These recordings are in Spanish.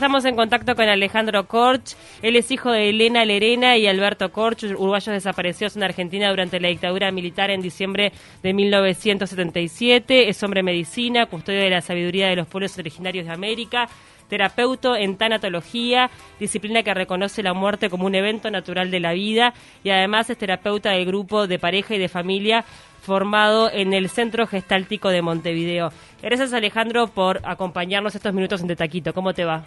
estamos en contacto con Alejandro Korch. Él es hijo de Elena Lerena y Alberto Korch, uruguayos desaparecidos en Argentina durante la dictadura militar en diciembre de 1977. Es hombre medicina, custodio de la sabiduría de los pueblos originarios de América terapeuta en tanatología, disciplina que reconoce la muerte como un evento natural de la vida y además es terapeuta del grupo de pareja y de familia formado en el Centro Gestáltico de Montevideo. Gracias Alejandro por acompañarnos estos minutos en Taquito. ¿Cómo te va?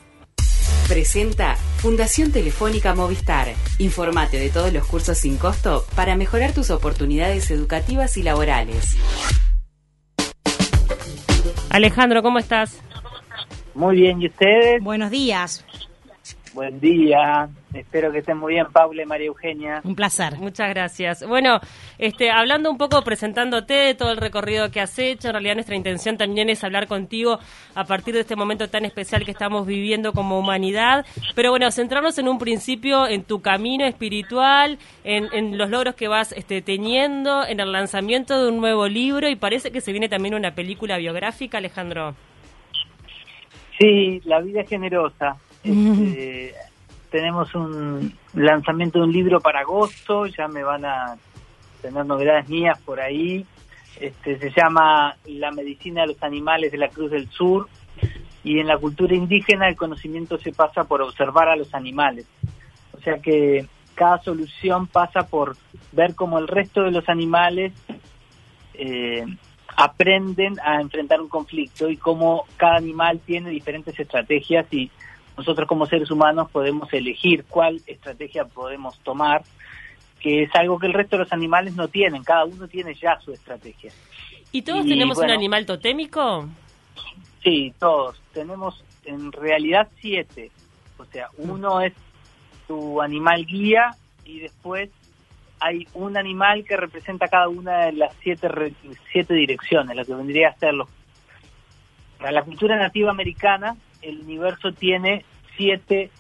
Presenta Fundación Telefónica Movistar. Informate de todos los cursos sin costo para mejorar tus oportunidades educativas y laborales. Alejandro, ¿cómo estás? Muy bien, ¿y ustedes? Buenos días. Buen día. Espero que estén muy bien, Paula y María Eugenia. Un placer. Muchas gracias. Bueno, este, hablando un poco, presentándote de todo el recorrido que has hecho, en realidad nuestra intención también es hablar contigo a partir de este momento tan especial que estamos viviendo como humanidad. Pero bueno, centrarnos en un principio en tu camino espiritual, en, los logros que vas este, teniendo, en el lanzamiento de un nuevo libro y parece que se viene también una película biográfica, Alejandro. Sí, La vida es generosa. Este, tenemos un lanzamiento de un libro para agosto, ya me van a tener novedades mías por ahí. Este, se llama La medicina de los animales de la Cruz del Sur y en la cultura indígena el conocimiento se pasa por observar a los animales. O sea que cada solución pasa por ver cómo el resto de los animales eh, aprenden a enfrentar un conflicto y cómo cada animal tiene diferentes estrategias y nosotros como seres humanos podemos elegir cuál estrategia podemos tomar, que es algo que el resto de los animales no tienen, cada uno tiene ya su estrategia. ¿Y todos tenemos un animal totémico? Sí, todos. Tenemos en realidad siete. O sea, uno es tu animal guía y después hay un animal que representa cada una de las siete, siete direcciones, lo que vendría a ser los... Para la cultura nativa americana, el universo tiene siete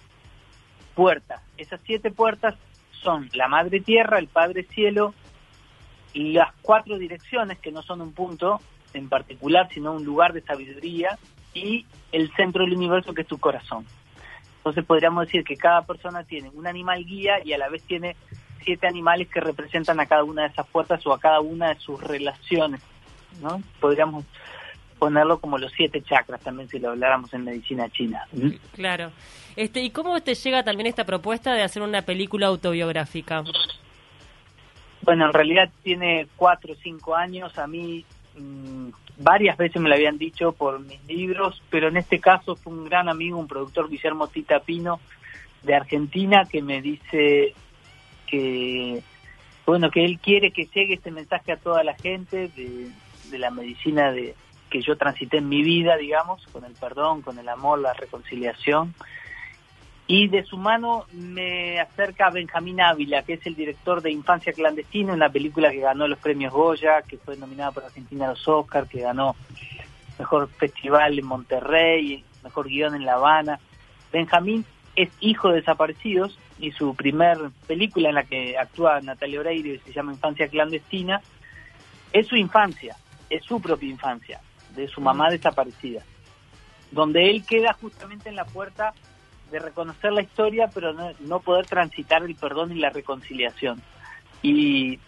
puertas. Esas siete puertas son la Madre Tierra, el Padre Cielo, las cuatro direcciones, que no son un punto en particular, sino un lugar de sabiduría, y el centro del universo, que es tu corazón. Entonces podríamos decir que cada persona tiene un animal guía y a la vez tiene siete animales que representan a cada una de esas puertas o a cada una de sus relaciones, ¿no? Podríamos ponerlo como los siete chakras también si lo habláramos en medicina china. Claro. Este, ¿Y cómo te llega también esta propuesta de hacer una película autobiográfica? Bueno, en realidad tiene cuatro o cinco años. A mí mm, varias veces me lo habían dicho por mis libros, pero en este caso fue un gran amigo, un productor, Guillermo Tita Pino, de Argentina, que me dice que, bueno, que él quiere que llegue este mensaje a toda la gente de la medicina de, que yo transité en mi vida, digamos, con el perdón, con el amor, la reconciliación. Y de su mano me acerca Benjamín Ávila, que es el director de Infancia Clandestina, una película que ganó los premios Goya, que fue nominada por Argentina a los Oscars, que ganó Mejor Festival en Monterrey, Mejor Guión en La Habana. Benjamín es hijo de desaparecidos y su primer película en la que actúa Natalia Oreiro y se llama Infancia Clandestina, es su infancia, es su propia infancia de su mamá desaparecida, donde él queda justamente en la puerta de reconocer la historia, pero no, poder transitar el perdón y la reconciliación. Y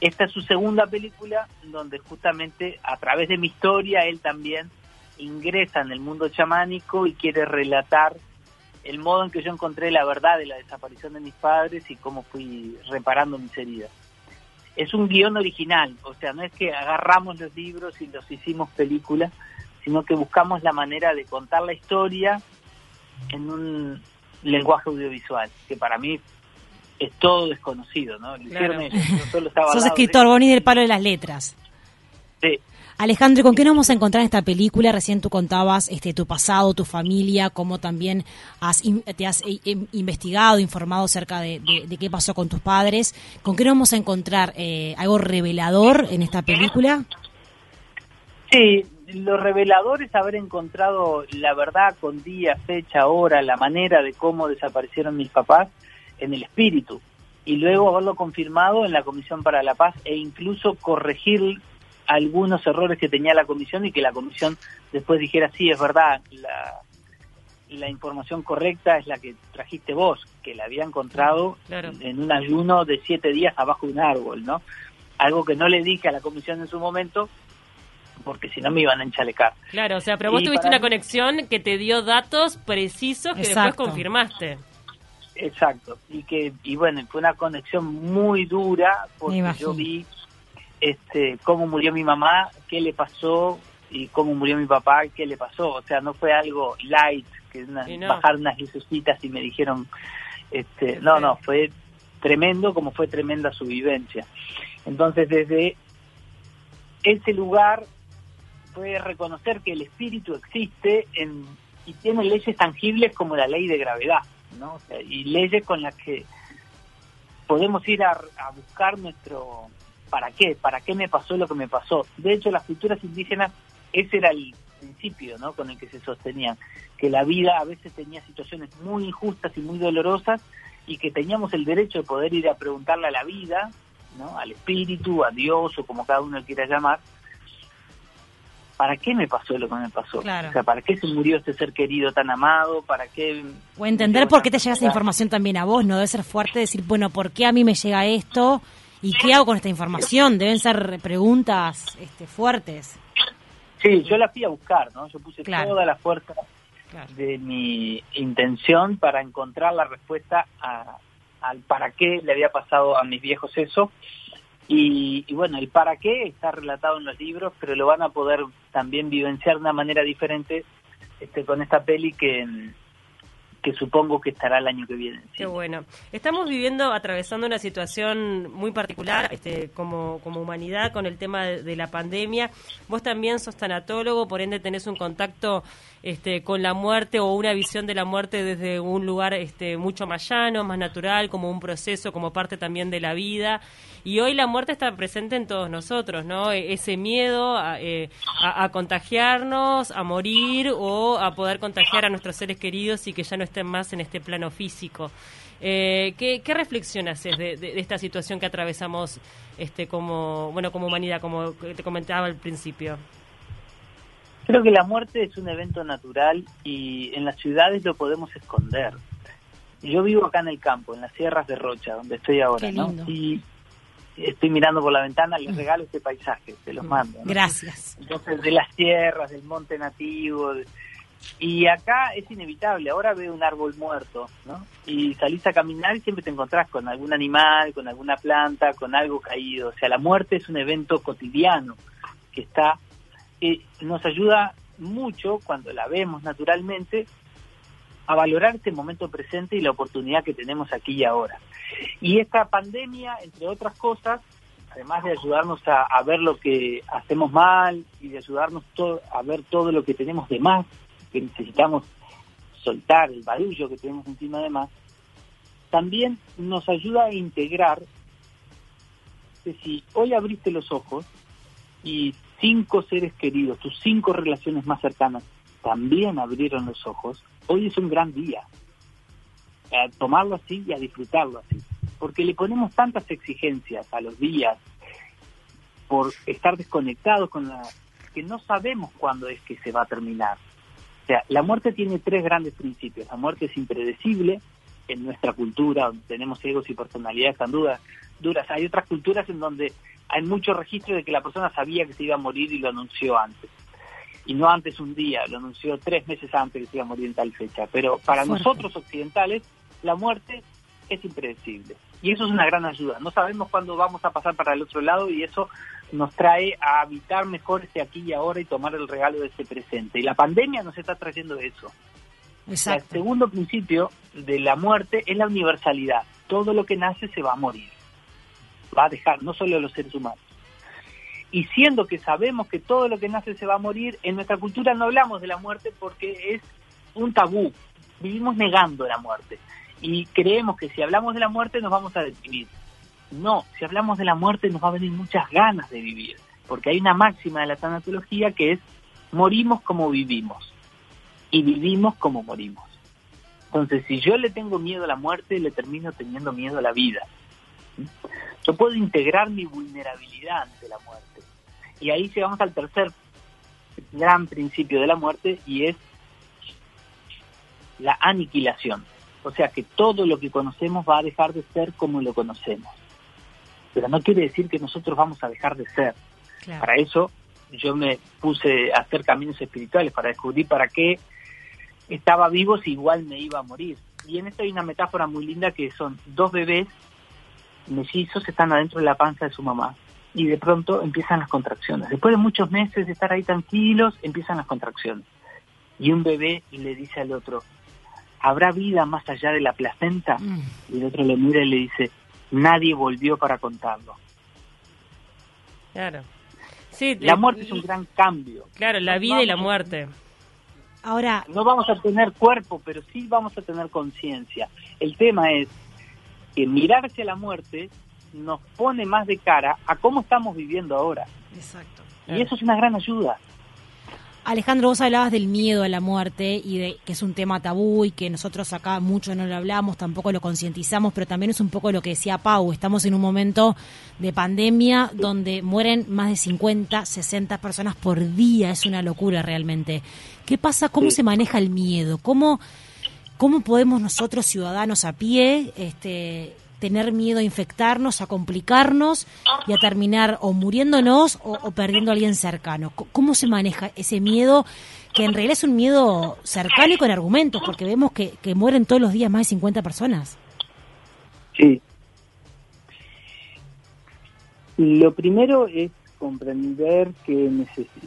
esta es su segunda película, donde justamente a través de mi historia él también ingresa en el mundo chamánico y quiere relatar el modo en que yo encontré la verdad de la desaparición de mis padres y cómo fui reparando mis heridas es un guion original, o sea, no es que agarramos los libros y los hicimos película, sino que buscamos la manera de contar la historia en un lenguaje audiovisual, que para mí es todo desconocido, ¿no? Lo hicieron ellos, solo estaba Sos escritor, Boni del palo de las letras. Sí, Alejandro, ¿con qué nos vamos a encontrar en esta película? Recién tú contabas este, tu pasado, tu familia, cómo también has, te has eh, em, investigado, informado acerca de, qué pasó con tus padres. ¿Con qué nos vamos a encontrar? Eh, ¿Algo revelador en esta película? Sí, lo revelador es haber encontrado la verdad con día, fecha, hora, la manera de cómo desaparecieron mis papás en el espíritu y luego haberlo confirmado en la Comisión para la Paz e incluso corregir algunos errores que tenía la comisión y que la comisión después dijera, sí, es verdad, la, la información correcta es la que trajiste vos, que la había encontrado Claro. en un ayuno de siete días abajo de un árbol, ¿no? Algo que no le dije a la comisión en su momento, porque si no me iban a enchalecar. Claro, o sea, pero vos Y tuviste una mí- conexión que te dio datos precisos que después confirmaste. Exacto. Y que y bueno, fue una conexión muy dura porque yo vi este cómo murió mi mamá, qué le pasó y cómo murió mi papá, qué le pasó. O sea, no fue algo light, que una, no. bajar unas lucecitas y me dijeron, este, no, no, fue tremendo como fue tremenda su vivencia. Entonces, desde ese lugar fue reconocer que el espíritu existe en, y tiene leyes tangibles como la ley de gravedad, ¿no? O sea, y leyes con las que podemos ir a, a buscar nuestro para qué, para qué me pasó lo que me pasó. De hecho, las culturas indígenas, ese era el principio, ¿no? Con el que se sostenían, que la vida a veces tenía situaciones muy injustas y muy dolorosas y que teníamos el derecho de poder ir a preguntarle a la vida, ¿no? Al espíritu, a Dios o como cada uno quiera llamar, ¿para qué me pasó lo que me pasó? Claro. O sea, ¿para qué se murió este ser querido tan amado? ¿Para qué? O entender por qué te llega esa información también a vos, ¿no? Debe ser fuerte decir, bueno, ¿por qué a mí me llega esto? ¿Y qué hago con esta información? Deben ser preguntas este, fuertes. Sí, yo la fui a buscar, ¿no? Yo puse Claro. toda la fuerza Claro. de mi intención para encontrar la respuesta a- al para qué le había pasado a mis viejos eso. Y, y bueno, el para qué está relatado en los libros, pero lo van a poder también vivenciar de una manera diferente este, con esta peli que, que supongo que estará el año que viene. en Qué bueno. Estamos viviendo, atravesando una situación muy particular este, como, como humanidad con el tema de, de la pandemia. Vos también sos tanatólogo, por ende tenés un contacto este, con la muerte o una visión de la muerte desde un lugar este, mucho más llano, más natural, como un proceso, como parte también de la vida. Y hoy la muerte está presente en todos nosotros, ¿no? E- Ese miedo a, eh, a- a contagiarnos, a morir o a poder contagiar a nuestros seres queridos y que ya no estén más en este plano físico. Eh, ¿qué, ¿Qué reflexión haces de, de- de esta situación que atravesamos este, como, bueno, como humanidad, como te comentaba al principio? Creo que la muerte es un evento natural y en las ciudades lo podemos esconder. Yo vivo acá en el campo, en las sierras de Rocha, donde estoy ahora, Qué ¿no? Y estoy mirando por la ventana, les regalo este paisaje, te los mando. ¿no? Gracias. Entonces, de las tierras, del monte nativo. de- Y acá es inevitable, ahora veo un árbol muerto, ¿no? Y salís a caminar y siempre te encontrás con algún animal, con alguna planta, con algo caído. O sea, la muerte es un evento cotidiano que está, eh, nos ayuda mucho cuando la vemos naturalmente a valorar este momento presente y la oportunidad que tenemos aquí y ahora. Y esta pandemia, entre otras cosas, además de ayudarnos a, a ver lo que hacemos mal y de ayudarnos a ver todo lo que tenemos de más, que necesitamos soltar, el barullo que tenemos encima de más, también nos ayuda a integrar que si hoy abriste los ojos y cinco seres queridos, tus cinco relaciones más cercanas, también abrieron los ojos, hoy es un gran día. A tomarlo así y a disfrutarlo así. Porque le ponemos tantas exigencias a los días por estar desconectados con la que no sabemos cuándo es que se va a terminar. O sea, la muerte tiene tres grandes principios. La muerte es impredecible en nuestra cultura, donde tenemos egos y personalidades tan duras. duras. Hay otras culturas en donde hay mucho registro de que la persona sabía que se iba a morir y lo anunció antes. Y no antes un día, lo anunció tres meses antes que se iba a morir en tal fecha. Pero para Fuerte. nosotros occidentales, la muerte es impredecible. Y eso es una gran ayuda. No sabemos cuándo vamos a pasar para el otro lado y eso nos trae a habitar mejor este aquí y ahora y tomar el regalo de este presente. Y la pandemia nos está trayendo eso. El segundo principio de la muerte es la universalidad. Todo lo que nace se va a morir. Va a dejar, no solo los seres humanos. Y siendo que sabemos que todo lo que nace se va a morir, en nuestra cultura no hablamos de la muerte porque es un tabú. Vivimos negando la muerte. Y creemos que si hablamos de la muerte nos vamos a deprimir. No, si hablamos de la muerte nos va a venir muchas ganas de vivir. Porque hay una máxima de la tanatología que es morimos como vivimos y vivimos como morimos. Entonces, si yo le tengo miedo a la muerte, le termino teniendo miedo a la vida. ¿Mm? Yo puedo integrar mi vulnerabilidad ante la muerte. Y ahí llegamos al tercer gran principio de la muerte y es la aniquilación. O sea que todo lo que conocemos va a dejar de ser como lo conocemos. Pero no quiere decir que nosotros vamos a dejar de ser. Para eso yo me puse a hacer caminos espirituales, para descubrir para qué estaba vivo si igual me iba a morir. Y en esto hay una metáfora muy linda que son dos bebés mellizos están adentro de la panza de su mamá y de pronto empiezan las contracciones. Después de muchos meses de estar ahí tranquilos, empiezan las contracciones. Y un bebé le dice al otro, ¿habrá vida más allá de la placenta? Mm. Y el otro le mira y le dice, nadie volvió para contarlo. Claro. Sí, la muerte es un gran cambio. Claro, la vida y la muerte. Ahora, no vamos a tener cuerpo, pero sí vamos a tener conciencia. El tema es que mirarse a la muerte nos pone más de cara a cómo estamos viviendo ahora. Exacto. Y eso es una gran ayuda. Alejandro, vos hablabas del miedo a la muerte y de que es un tema tabú y que nosotros acá mucho no lo hablamos, tampoco lo concientizamos, pero también es un poco lo que decía Pau, estamos en un momento de pandemia donde mueren más de 50, 60 personas por día, es una locura realmente. ¿Qué pasa? ¿Cómo se maneja el miedo? ¿Cómo, ¿Cómo podemos nosotros, ciudadanos a pie, este, tener miedo a infectarnos, a complicarnos y a terminar o muriéndonos o, perdiendo a alguien cercano. ¿Cómo se maneja ese miedo que en realidad es un miedo cercano y con argumentos? Porque vemos que, mueren todos los días más de 50 personas. Sí. Lo primero es comprender que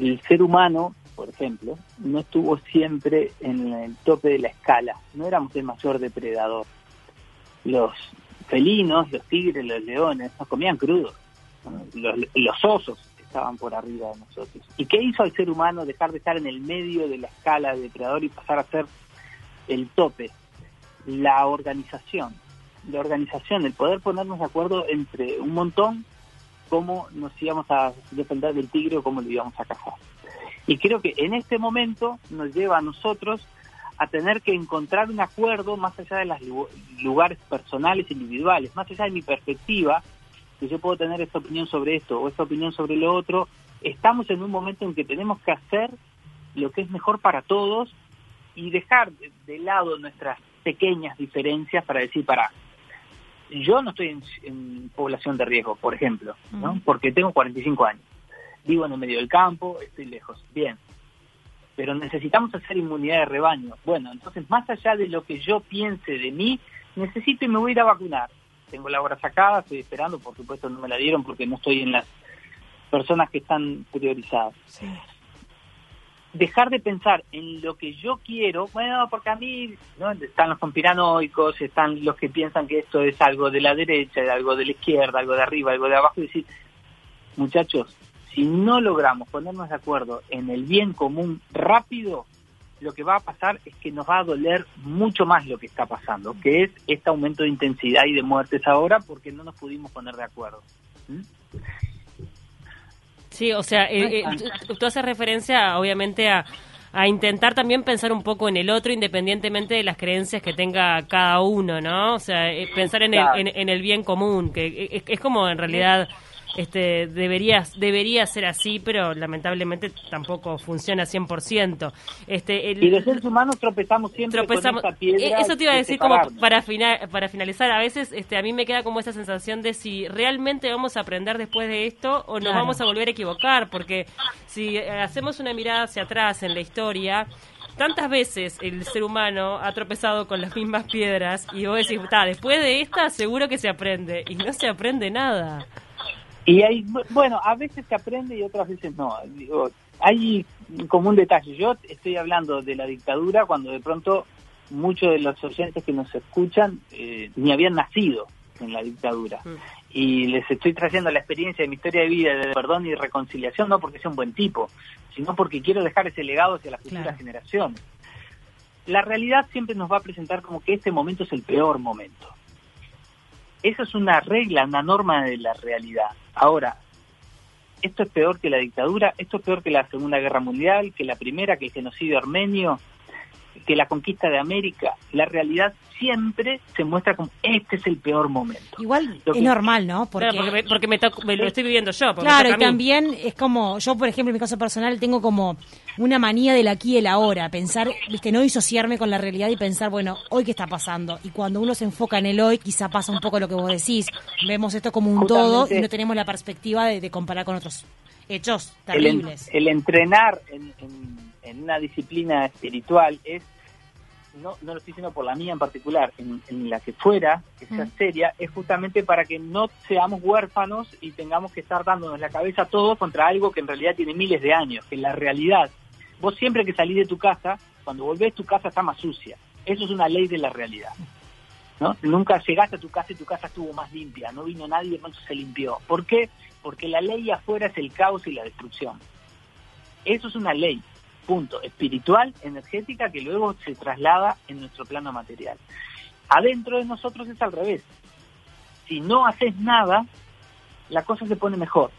el ser humano, por ejemplo, no estuvo siempre en el tope de la escala. No éramos el mayor depredador. Los felinos, los tigres, los leones, nos comían crudos. Los, osos estaban por arriba de nosotros. ¿Y qué hizo al ser humano dejar de estar en el medio de la escala de depredador y pasar a ser el tope? La organización. La organización, el poder ponernos de acuerdo entre un montón cómo nos íbamos a defender del tigre o cómo lo íbamos a cazar. Y creo que en este momento nos lleva a nosotros a tener que encontrar un acuerdo más allá de los lugares personales, individuales, más allá de mi perspectiva, que yo puedo tener esta opinión sobre esto o esta opinión sobre lo otro, estamos en un momento en que tenemos que hacer lo que es mejor para todos y dejar de, lado nuestras pequeñas diferencias para decir, para, yo no estoy en, población de riesgo, por ejemplo, ¿no? porque tengo 45 años, vivo en el medio del campo, estoy lejos, bien, pero necesitamos hacer inmunidad de rebaño. Bueno, entonces más allá de lo que yo piense de mí, necesito y me voy a ir a vacunar. Tengo la hora sacada, estoy esperando, por supuesto no me la dieron porque no estoy en las personas que están priorizadas. Dejar de pensar en lo que yo quiero, bueno, porque a mí ¿no? están los conspiranoicos, están los que piensan que esto es algo de la derecha, algo de la izquierda, algo de arriba, algo de abajo, y decir, muchachos, si no logramos ponernos de acuerdo en el bien común rápido, lo que va a pasar es que nos va a doler mucho más lo que está pasando, que es este aumento de intensidad y de muertes ahora porque no nos pudimos poner de acuerdo. ¿Mm? Sí, o sea, eh, eh, tú, haces referencia obviamente a, intentar también pensar un poco en el otro independientemente de las creencias que tenga cada uno, ¿no? O sea, eh, pensar en, el, en, el bien común, que es como en realidad este, debería, debería ser así, pero lamentablemente tampoco funciona 100%. Este, el, y los seres humanos tropezamos siempre con esta piedra e, Eso te iba a decir como para, para finalizar, a veces este, a mí me queda como esa sensación de si realmente vamos a aprender después de esto o nos vamos a volver a equivocar, porque si hacemos una mirada hacia atrás en la historia, tantas veces el ser humano ha tropezado con las mismas piedras y vos decís, está, después de esta seguro que se aprende y no se aprende nada. Y hay, bueno, a veces se aprende y otras veces no. Digo, hay como un detalle. Yo estoy hablando de la dictadura cuando de pronto muchos de los oyentes que nos escuchan eh, ni habían nacido en la dictadura. Mm. Y les estoy trayendo la experiencia de mi historia de vida de perdón y reconciliación, no porque sea un buen tipo, sino porque quiero dejar ese legado hacia las futuras generaciones. La realidad siempre nos va a presentar como que este momento es el peor momento. Esa es una regla, una norma de la realidad. Ahora, esto es peor que la dictadura, esto es peor que la Segunda Guerra Mundial, que la Primera, que el genocidio armenio. Que la conquista de América, la realidad siempre se muestra como este es el peor momento. Igual Lo es que- normal, ¿no? Porque, me, porque me, toc- me lo estoy viviendo yo. porque Claro, y también es como, yo por ejemplo en mi caso personal tengo como una manía del aquí y el ahora, pensar, viste, no disociarme con la realidad y pensar, bueno, hoy qué está pasando. Y cuando uno se enfoca en el hoy, quizá pasa un poco lo que vos decís, vemos esto como un todo y no tenemos la perspectiva de, de comparar con otros hechos el, en- terribles. el entrenar en, en- en una disciplina espiritual es, no, no lo estoy diciendo por la mía en particular, en, en la que fuera, que sea Mm. seria, es justamente para que no seamos huérfanos y tengamos que estar dándonos la cabeza todo contra algo que en realidad tiene miles de años, que la realidad. Vos siempre que salís de tu casa, cuando volvés tu casa está más sucia. Eso es una ley de la realidad. ¿no? Nunca llegaste a tu casa y tu casa estuvo más limpia, no vino nadie, entonces se limpió. ¿Por qué? Porque la ley afuera es el caos y la destrucción. Eso es una ley, punto, espiritual, energética, que luego se traslada en nuestro plano material. Adentro de nosotros es al revés. Si no haces nada, la cosa se pone mejor.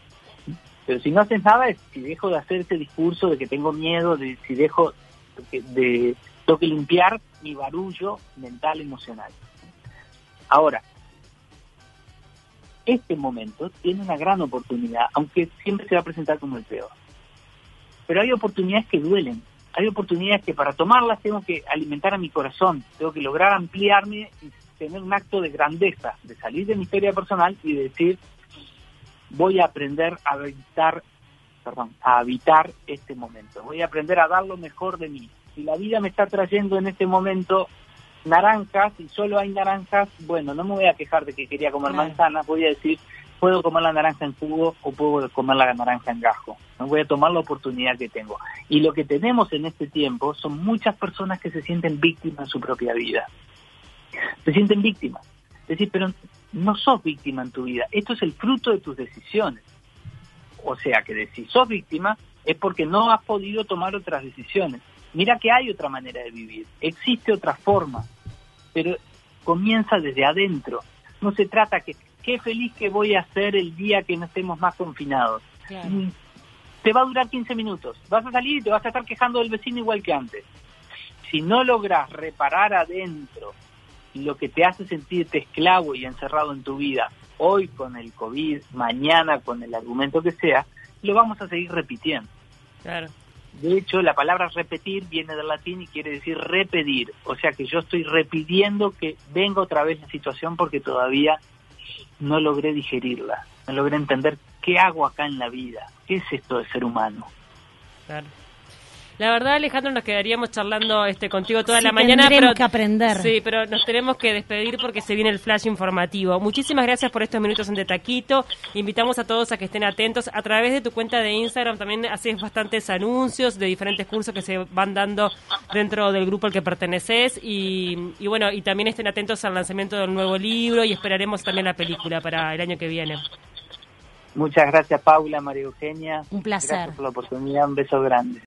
Pero si no haces nada, es si dejo de hacer ese discurso de que tengo miedo, de si dejo de, de tengo que limpiar mi barullo mental, emocional. Ahora, este momento tiene una gran oportunidad, aunque siempre se va a presentar como el peor. Pero hay oportunidades que duelen, hay oportunidades que para tomarlas tengo que alimentar a mi corazón, tengo que lograr ampliarme y tener un acto de grandeza, de salir de mi historia personal y de decir, voy a aprender a habitar, perdón, a habitar este momento, voy a aprender a dar lo mejor de mí. Si la vida me está trayendo en este momento naranjas y solo hay naranjas, bueno, no me voy a quejar de que quería comer Claro. manzanas, voy a decir, puedo comer la naranja en jugo o puedo comer la naranja en gajo. No voy a tomar la oportunidad que tengo. Y lo que tenemos en este tiempo son muchas personas que se sienten víctimas en su propia vida. Se sienten víctimas. Es decir, pero no sos víctima en tu vida. Esto es el fruto de tus decisiones. O sea que de si sos víctima es porque no has podido tomar otras decisiones. Mira que hay otra manera de vivir. Existe otra forma. Pero comienza desde adentro. No se trata que qué feliz que voy a ser el día que no estemos más confinados. Claro. Te va a durar 15 minutos. Vas a salir y te vas a estar quejando del vecino igual que antes. Si no logras reparar adentro lo que te hace sentirte esclavo y encerrado en tu vida, hoy con el COVID, mañana con el argumento que sea, lo vamos a seguir repitiendo. Claro. De hecho, la palabra repetir viene del latín y quiere decir repetir. O sea que yo estoy repitiendo que venga otra vez la situación porque todavía no logré digerirla, no logré entender qué hago acá en la vida, qué es esto de ser humano. Claro. La verdad, Alejandro, nos quedaríamos charlando este contigo toda Sí, la mañana. tendremos pero, que aprender. Sí, pero nos tenemos que despedir porque se viene el flash informativo. Muchísimas gracias por estos minutos en De Taquito. Invitamos a todos a que estén atentos. A través de tu cuenta de Instagram también haces bastantes anuncios de diferentes cursos que se van dando dentro del grupo al que perteneces. Y, y bueno, y también estén atentos al lanzamiento del nuevo libro y esperaremos también la película para el año que viene. Muchas gracias Paula, María Eugenia. Un placer. Gracias por la oportunidad, un beso grande.